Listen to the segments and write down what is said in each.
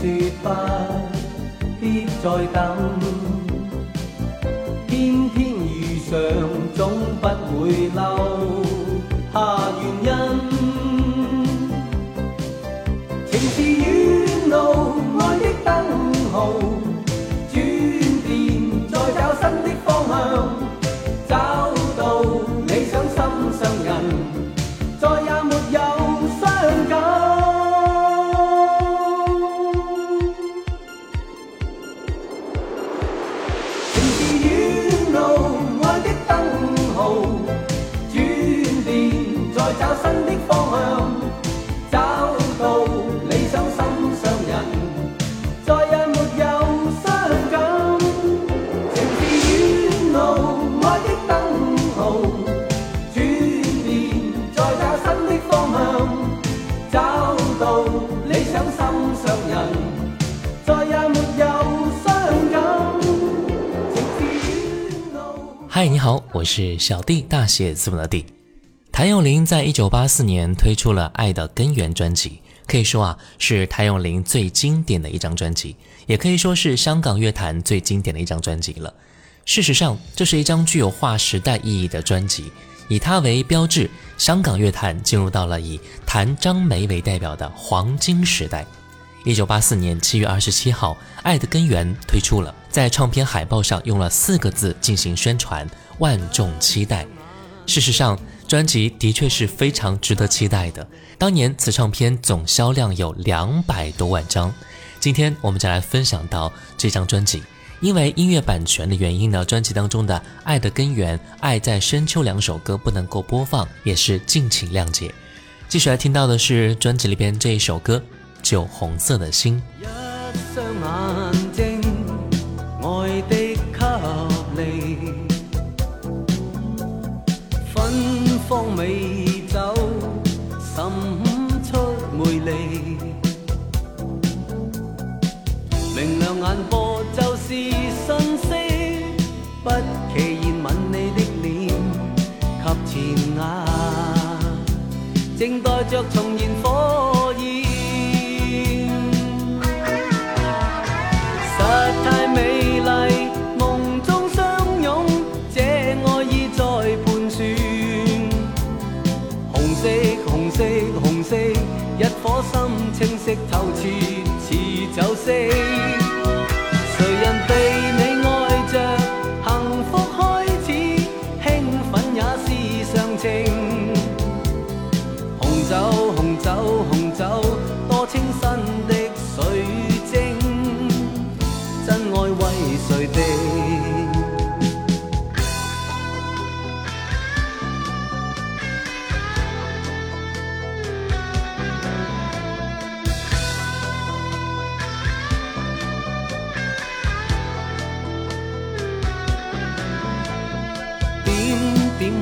说不必再等，偏偏遇上总不会漏。嗨，你好，我是小 D，大写字母的 D。谭咏麟在一九八四年推出了《爱的根源》专辑，可以说啊，是谭咏麟最经典的一张专辑，也可以说是香港乐坛最经典的一张专辑了。事实上，这是一张具有划时代意义的专辑，以它为标志，香港乐坛进入到了以谭张梅为代表的黄金时代。一九八四年七月二十七号，《爱的根源》推出了。在唱片海报上用了四个字进行宣传：万众期待。事实上，专辑的确是非常值得期待的。当年此唱片总销量有两百多万张。今天我们就来分享到这张专辑。因为音乐版权的原因呢，专辑当中的《爱的根源》《爱在深秋》两首歌不能够播放，也是敬请谅解。继续来听到的是专辑里边这一首歌《酒红色的心》。魅力，明亮眼波就是信息，不期然吻你的脸及前额，静待着重现。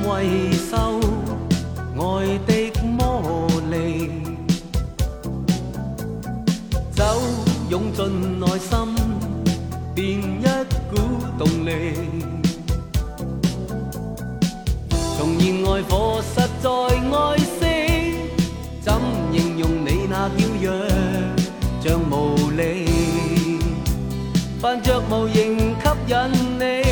回收爱的魔力，酒涌进内心，便一股动力。重燃爱火，实在爱惜，怎形容你那娇弱像无力，扮着无形吸引你。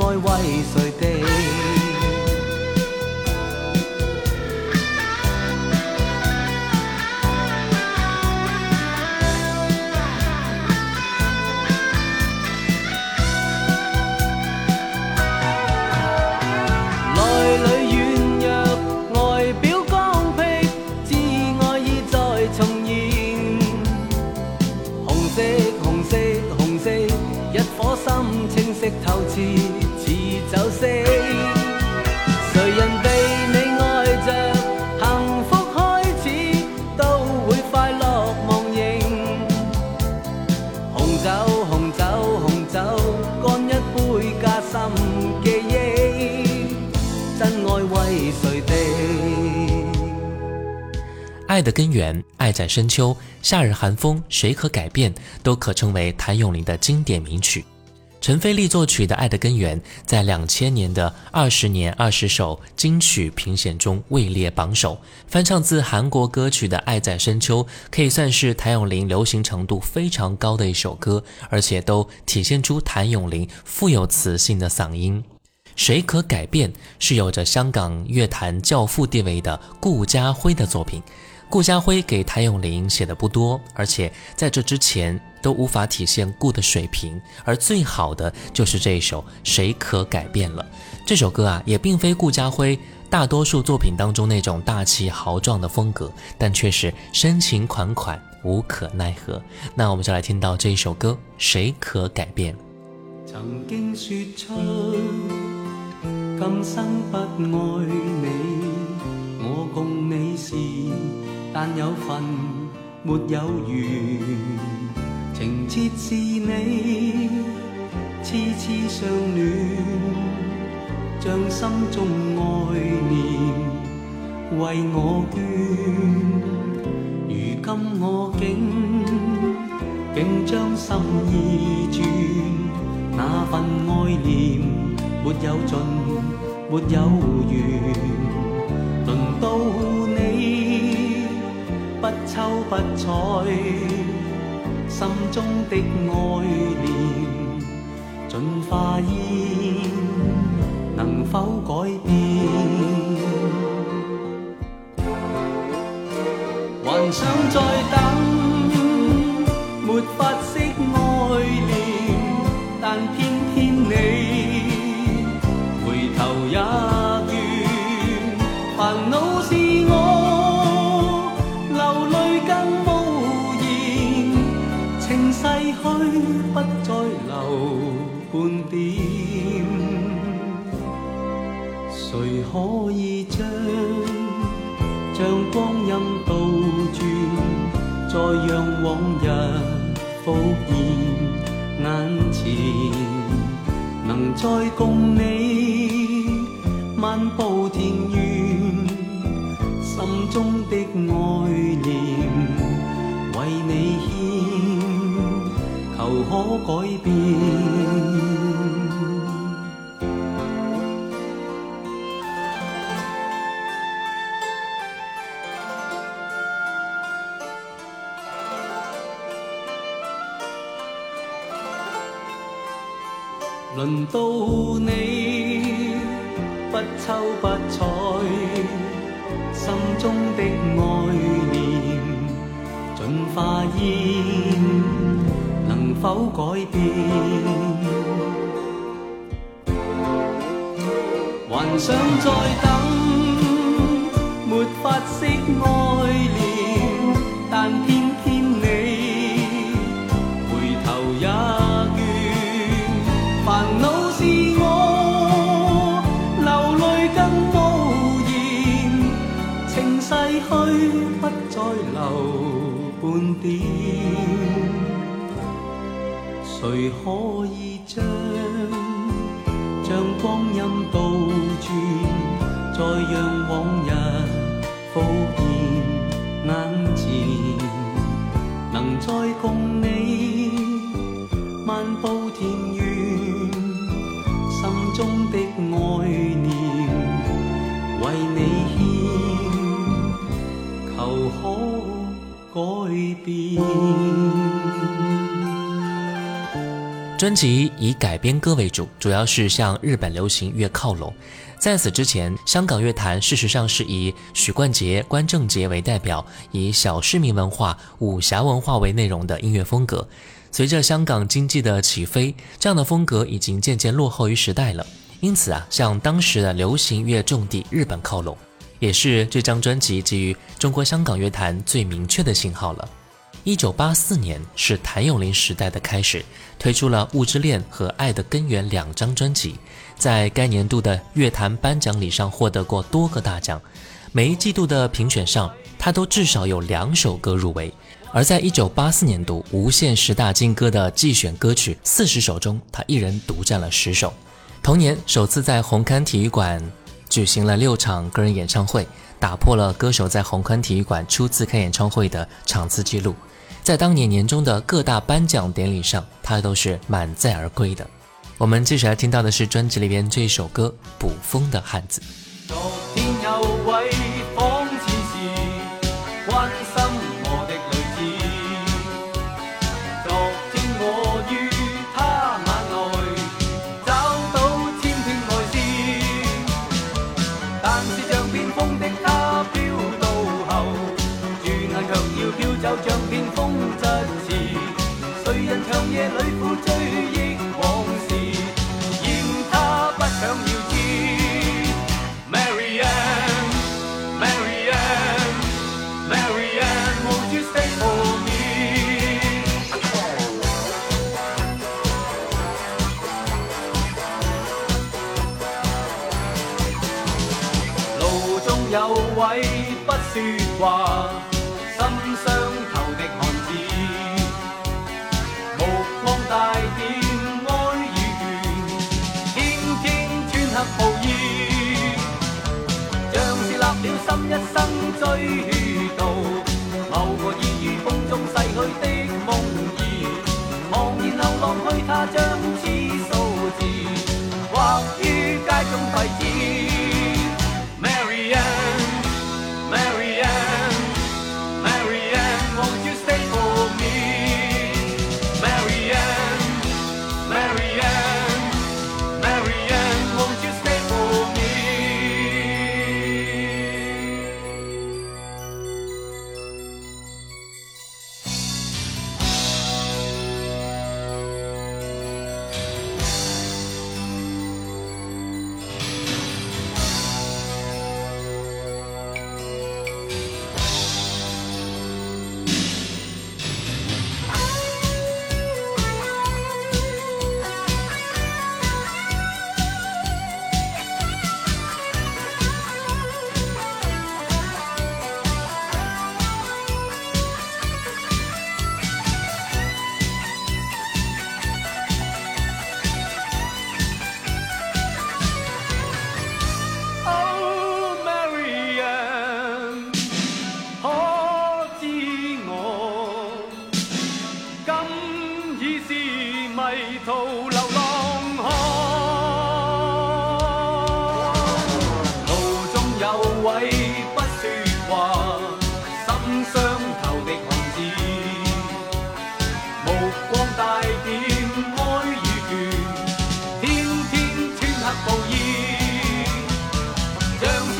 爱为谁地？内里软弱，外表刚僻，挚爱意再重燃。红色，红色，红色，一颗心清晰透彻。爱的根源，爱在深秋，夏日寒风，谁可改变，都可称为谭咏麟的经典名曲。陈飞力作曲的《爱的根源》在两千年的二十年二十首金曲评选中位列榜首。翻唱自韩国歌曲的《爱在深秋》，可以算是谭咏麟流行程度非常高的一首歌，而且都体现出谭咏麟富有磁性的嗓音。谁可改变是有着香港乐坛教父地位的顾家辉的作品。顾家辉给谭咏麟写的不多，而且在这之前都无法体现顾的水平，而最好的就是这一首《谁可改变》了。这首歌啊，也并非顾家辉大多数作品当中那种大气豪壮的风格，但却是深情款款、无可奈何。那我们就来听到这一首歌《谁可改变》。但有份没有缘，情切是你，痴痴相恋，将心中爱念为我捐。如今我竟竟将心意转，那份爱念没有尽，没有缘，轮到你。不抽不睬，心中的爱念尽化烟，能否改变？再共你漫步田园，心中的爱念为你牵，求可改变。心中的爱念尽化烟，能否改变？还想再等，没法释爱。谁可以将将光阴倒转，再让往日浮现眼前？能再共你漫步天。改变。专辑以改编歌为主，主要是向日本流行乐靠拢。在此之前，香港乐坛事实上是以许冠杰、关正杰为代表，以小市民文化、武侠文化为内容的音乐风格。随着香港经济的起飞，这样的风格已经渐渐落后于时代了。因此啊，向当时的流行乐重地日本靠拢。也是这张专辑给予中国香港乐坛最明确的信号了。一九八四年是谭咏麟时代的开始，推出了《雾之恋》和《爱的根源》两张专辑，在该年度的乐坛颁奖礼上获得过多个大奖。每一季度的评选上，他都至少有两首歌入围，而在一九八四年度无限十大金歌的季选歌曲四十首中，他一人独占了十首。同年首次在红磡体育馆。举行了六场个人演唱会，打破了歌手在红磡体育馆初次开演唱会的场次记录。在当年年终的各大颁奖典礼上，他都是满载而归的。我们接下来听到的是专辑里边这一首歌《捕风的汉子》。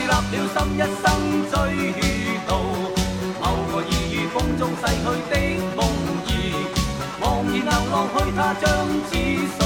立了心，一生追悼。某个已于风中逝去的梦儿，茫然流浪去，他将知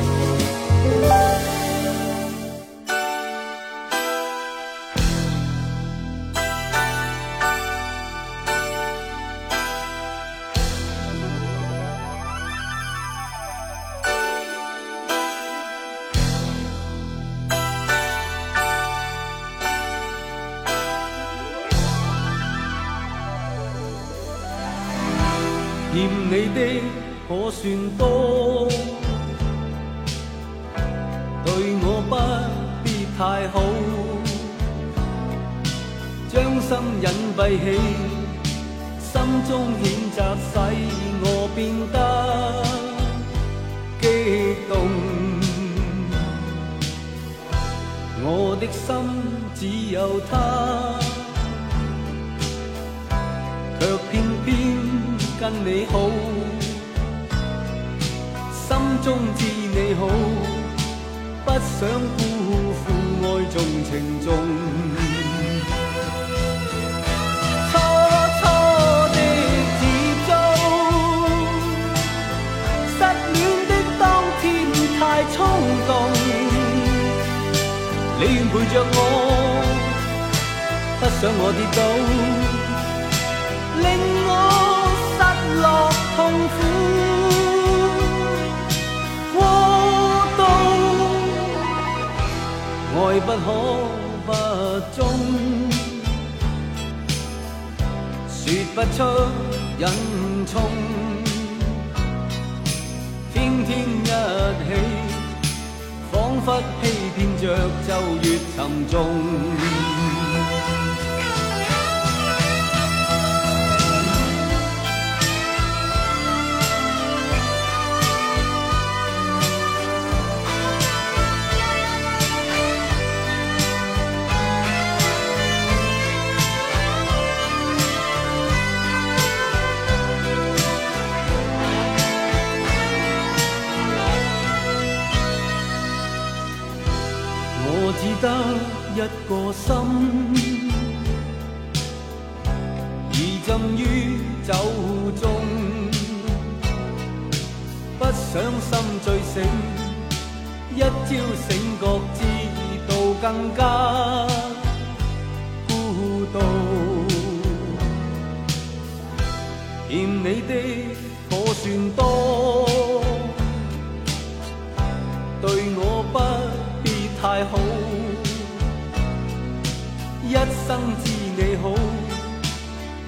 心中谴责，使我变得激动。我的心只有他，却偏偏跟你好。心中知你好，不想辜负爱重情重。你愿陪着我，不想我跌倒，令我失落痛苦过度。爱不可不忠，说不出隐痛，天天一起。仿佛欺骗着，就越沉重。知你好，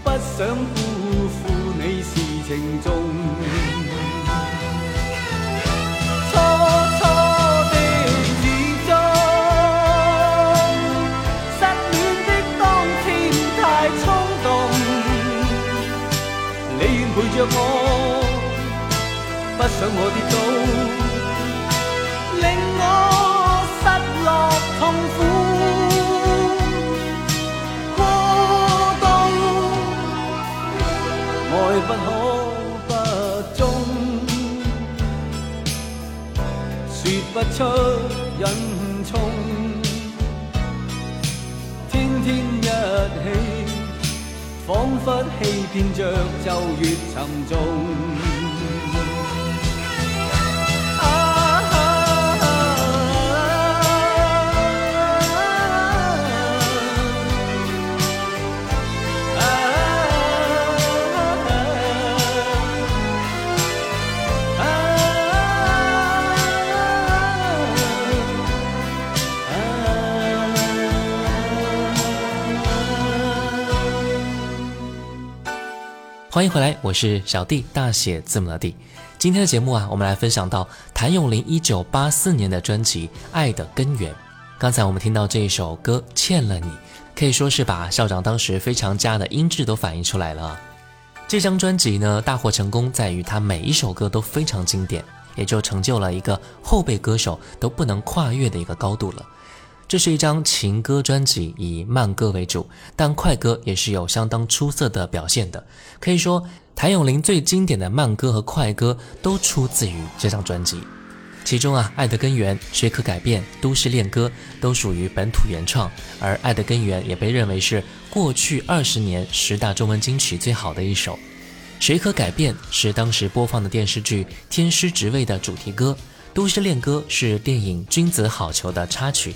不想辜负你事情重。初初的雨中，失恋的当天太冲动。你愿陪着我，不想我跌倒。不可不忠，说不出隐衷。天天一起，仿佛欺骗着就越沉重。欢迎回来，我是小弟，大写字母的弟。今天的节目啊，我们来分享到谭咏麟1984年的专辑《爱的根源》。刚才我们听到这一首歌《欠了你》，可以说是把校长当时非常佳的音质都反映出来了。这张专辑呢，大获成功在于它每一首歌都非常经典，也就成就了一个后辈歌手都不能跨越的一个高度了。这是一张情歌专辑，以慢歌为主，但快歌也是有相当出色的表现的。可以说，谭咏麟最经典的慢歌和快歌都出自于这张专辑。其中啊，《爱的根源》、《谁可改变》、《都市恋歌》都属于本土原创，而《爱的根源》也被认为是过去二十年十大中文金曲最好的一首。《谁可改变》是当时播放的电视剧《天师职位》的主题歌，《都市恋歌》是电影《君子好逑》的插曲。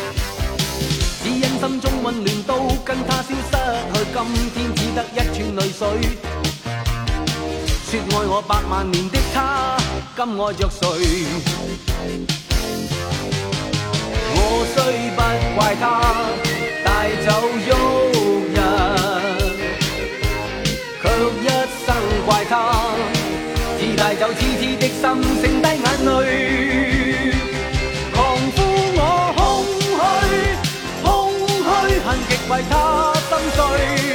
心中温暖都跟他消失去，今天只得一串泪水。说爱我百万年的他，今爱着谁？我虽不怪他带走旭日，却一生怪他只带走痴痴的心，剩低眼泪。为他心碎。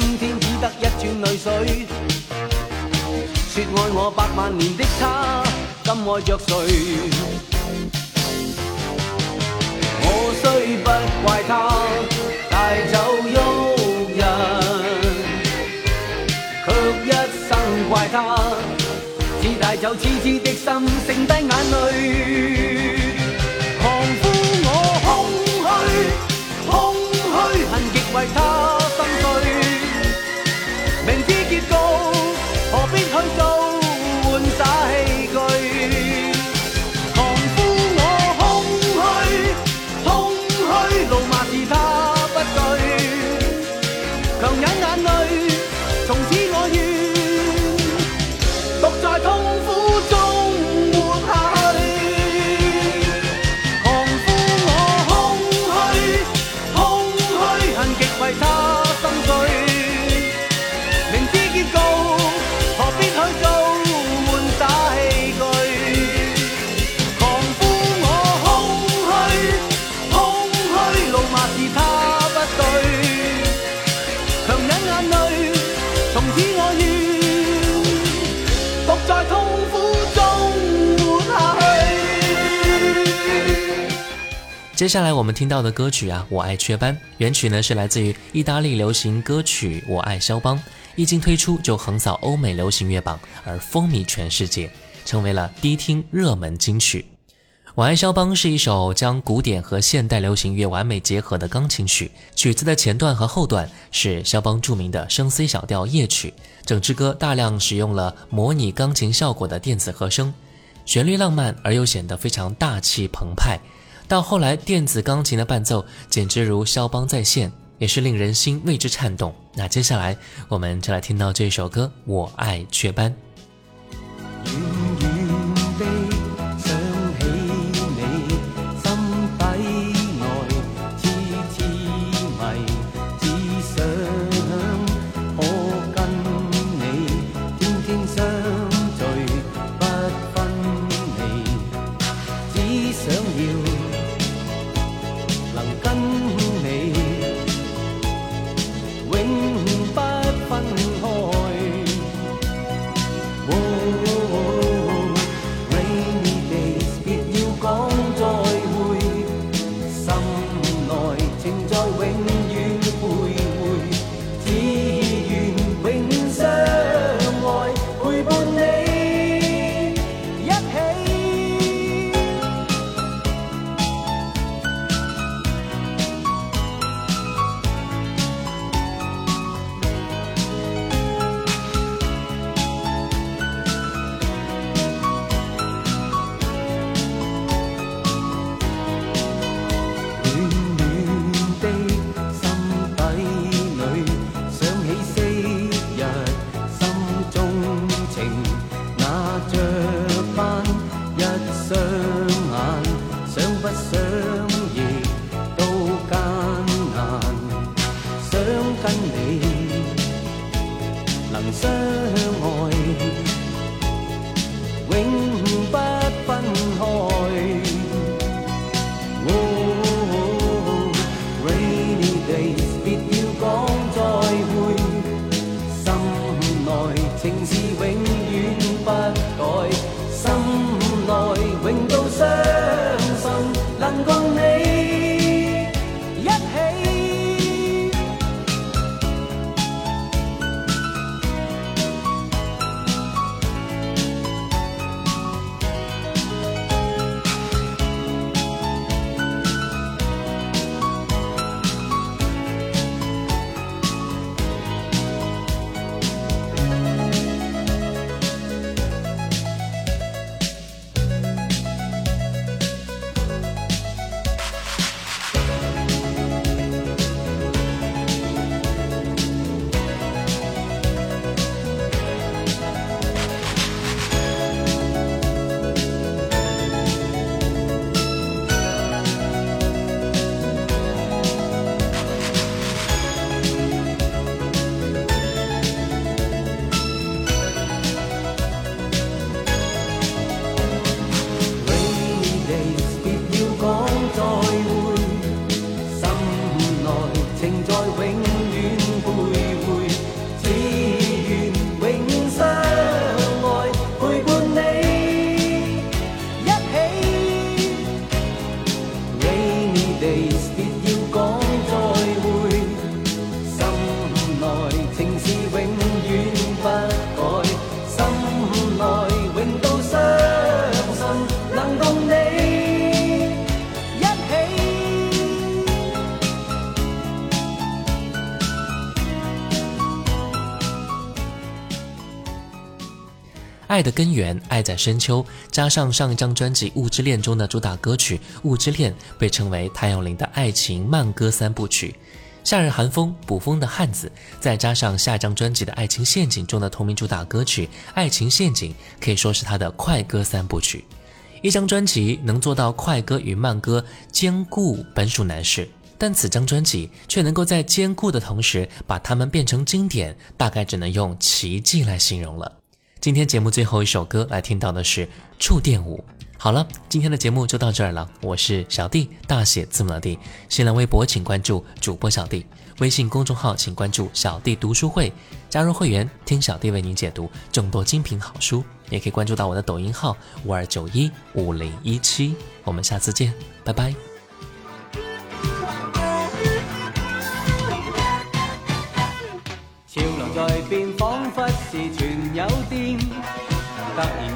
今天只得一串泪水，说爱我百万年的他，今爱着谁？我虽不怪他带走旭人，却一生怪他只带走痴痴的心，剩低眼泪，狂呼我空虚，空虚恨极为他。接下来我们听到的歌曲啊，我爱雀斑原曲呢是来自于意大利流行歌曲《我爱肖邦》，一经推出就横扫欧美流行乐榜，而风靡全世界，成为了低听热门金曲。《我爱肖邦》是一首将古典和现代流行乐完美结合的钢琴曲，曲子的前段和后段是肖邦著名的《升 c 小调夜曲》，整支歌大量使用了模拟钢琴效果的电子和声，旋律浪漫而又显得非常大气澎湃。到后来，电子钢琴的伴奏简直如肖邦再现，也是令人心为之颤动。那接下来，我们就来听到这首歌《我爱雀斑》。爱的根源，爱在深秋，加上上一张专辑《雾之恋》中的主打歌曲《雾之恋》，被称为谭咏麟的爱情慢歌三部曲；夏日寒风，捕风的汉子，再加上下张专辑的《爱情陷阱》中的同名主打歌曲《爱情陷阱》，可以说是他的快歌三部曲。一张专辑能做到快歌与慢歌兼顾本属难事，但此张专辑却能够在兼顾的同时把它们变成经典，大概只能用奇迹来形容了。今天节目最后一首歌来听到的是《触电舞》。好了，今天的节目就到这儿了。我是小弟，大写字母的弟。新浪微博请关注主播小弟，微信公众号请关注小弟读书会，加入会员听小弟为您解读众多精品好书。也可以关注到我的抖音号五二九一五零一七。我们下次见，拜拜。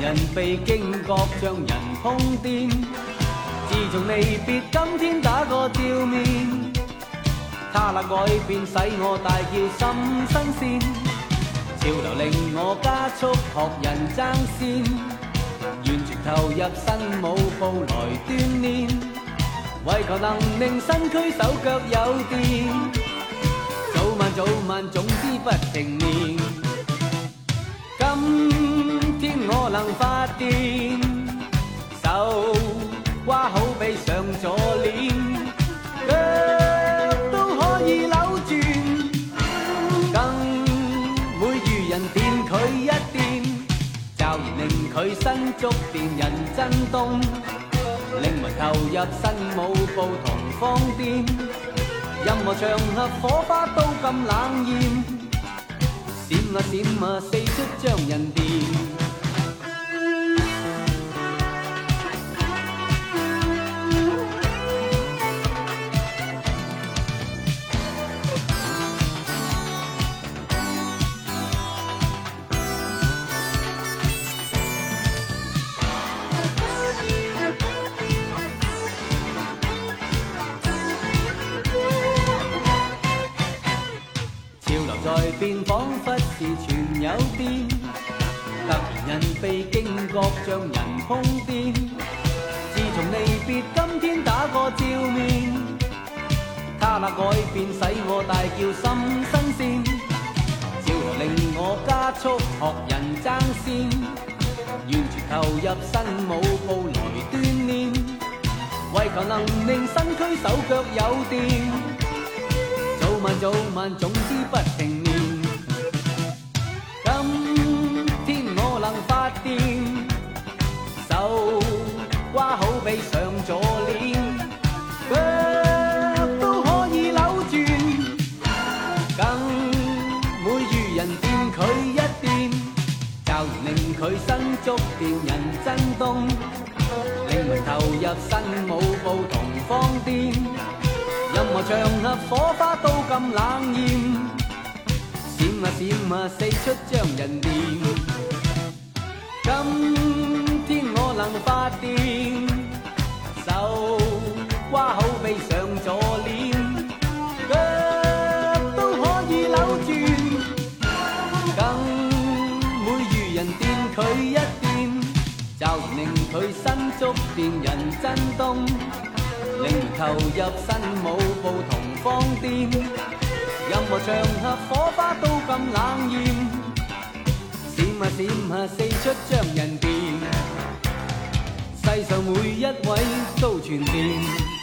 人被惊觉，像人疯癫。自从离别，今天打个照面。他那改变，使我大叫心新鲜。潮流令我加速学人争先，完全投入新舞步来锻炼，为求能令身躯手脚有电。早晚早晚，总之不停眠。我能发癫？手瓜好比上咗链，脚都可以扭转，更会遇人掂佢一掂，骤然令佢身足电人震动，灵魂投入新舞步同方电，任何场合火花都咁冷艳，闪啊闪啊四出将人电。仿佛是全有电，突然人被惊觉像人疯癫。自从离别，今天打个照面，他那改变使我大叫心新鲜，照令我加速学人争先，完全投入新舞步来锻炼，为求能令身躯手脚有电。早晚早晚，总之不停。发电，手瓜好比上咗链，脚都可以扭转，更每遇人掂佢一掂，就令佢身足电人震动，灵魂投入新舞步同方电，任何场合火花都咁冷艳，闪啊闪啊四出将人电。今天我能发癫，手瓜口比上咗脸，脚都可以扭转，更会遇人掂佢一掂，就令佢身足电人震动，令投入新舞步同放电，任何场合火花都咁冷艳。闪下闪下四出将人电，世上每一位都传电。